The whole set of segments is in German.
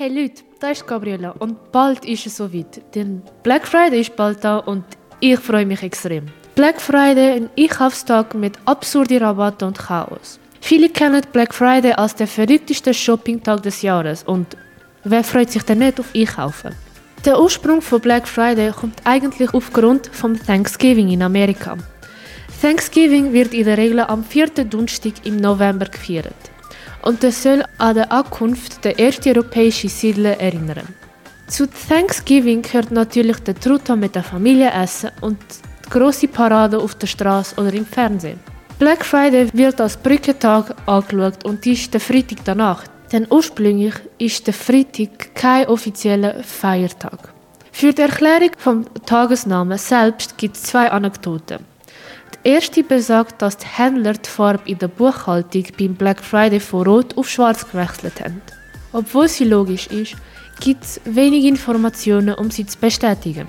Hey Leute, da ist Gabriela und bald ist es soweit. Denn Black Friday ist bald da und ich freue mich extrem. Black Friday ein Einkaufstag mit absurden Rabatten und Chaos. Viele kennen Black Friday als den verrücktesten Shoppingtag des Jahres und wer freut sich denn nicht auf Einkaufen? Der Ursprung von Black Friday kommt eigentlich aufgrund vom Thanksgiving in Amerika. Thanksgiving wird in der Regel am vierten Donnerstag im November gefeiert und das soll an die Ankunft der ersten europäischen Siedler erinnern. Zu Thanksgiving gehört natürlich der Truthahn mit der Familie essen und die grosse Parade auf der Straße oder im Fernsehen. Black Friday wird als Brückentag angeschaut und ist der Freitag danach, denn ursprünglich ist der Freitag kein offizieller Feiertag. Für die Erklärung vom Tagesnamen selbst gibt es zwei Anekdoten. Die erste besagt, dass die Händler die Farbe in der Buchhaltung beim Black Friday von Rot auf Schwarz gewechselt haben. Obwohl sie logisch ist, gibt es wenig Informationen, um sie zu bestätigen.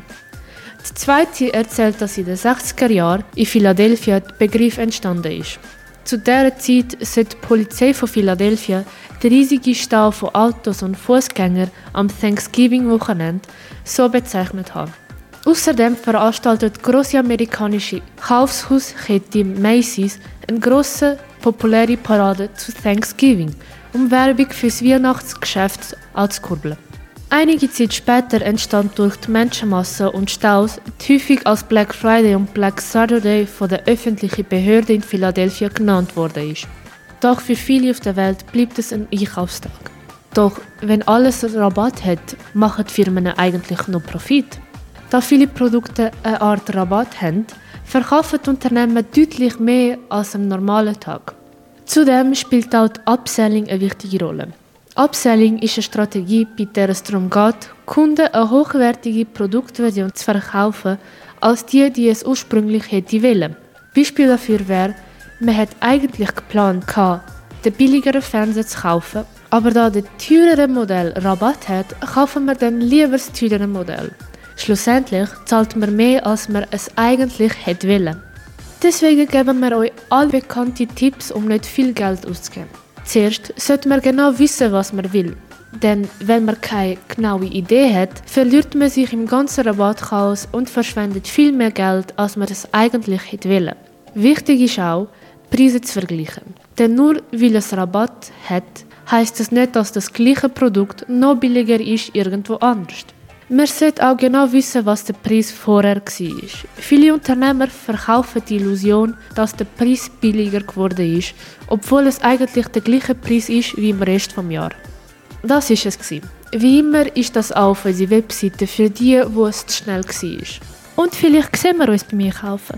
Die zweite erzählt, dass in den 60er Jahren in Philadelphia der Begriff entstanden ist. Zu dieser Zeit sollte die Polizei von Philadelphia den riesigen Stau von Autos und Fußgängern am Thanksgiving-Wochenende so bezeichnet haben. Außerdem veranstaltet die große amerikanische Kaufhauskette Macy's eine große populäre Parade zu Thanksgiving, um Werbung für das Weihnachtsgeschäft anzukurbeln. Einige Zeit später entstand durch die Menschenmasse und Staus, die häufig als Black Friday und Black Saturday von der öffentlichen Behörde in Philadelphia genannt worden ist. Doch für viele auf der Welt bleibt es ein Einkaufstag. Doch wenn alles Rabatt hat, machen die Firmen eigentlich nur Profit. Da viele Produkte eine Art Rabatt haben, verkaufen die Unternehmen deutlich mehr als am normalen Tag. Zudem spielt auch die Upselling eine wichtige Rolle. Upselling ist eine Strategie, bei der es darum geht, Kunden eine hochwertige Produktversion zu verkaufen, als die, die es ursprünglich hätte wollen. Beispiel dafür wäre, man hat eigentlich geplant, den billigeren Fernseher zu kaufen, aber da der teurere Modell Rabatt hat, kaufen wir dann lieber das teurere Modell. Schlussendlich zahlt man mehr, als man es eigentlich hätte wollen. Deswegen geben wir euch alle bekannten Tipps, um nicht viel Geld auszugeben. Zuerst sollte man genau wissen, was man will. Denn wenn man keine genaue Idee hat, verliert man sich im ganzen Rabattchaos und verschwendet viel mehr Geld, als man es eigentlich hätte wollen. Wichtig ist auch, Preise zu vergleichen. Denn nur weil es Rabatt hat, heißt es nicht, dass das gleiche Produkt noch billiger ist irgendwo anders. Man sollte auch genau wissen, was der Preis vorher war. Viele Unternehmer verkaufen die Illusion, dass der Preis billiger geworden ist, obwohl es eigentlich der gleiche Preis ist wie im Rest des Jahres. Das ist es. Wie immer ist das auch auf unserer Webseite für die, wo es zu schnell war. Und vielleicht sehen wir uns bei mir kaufen.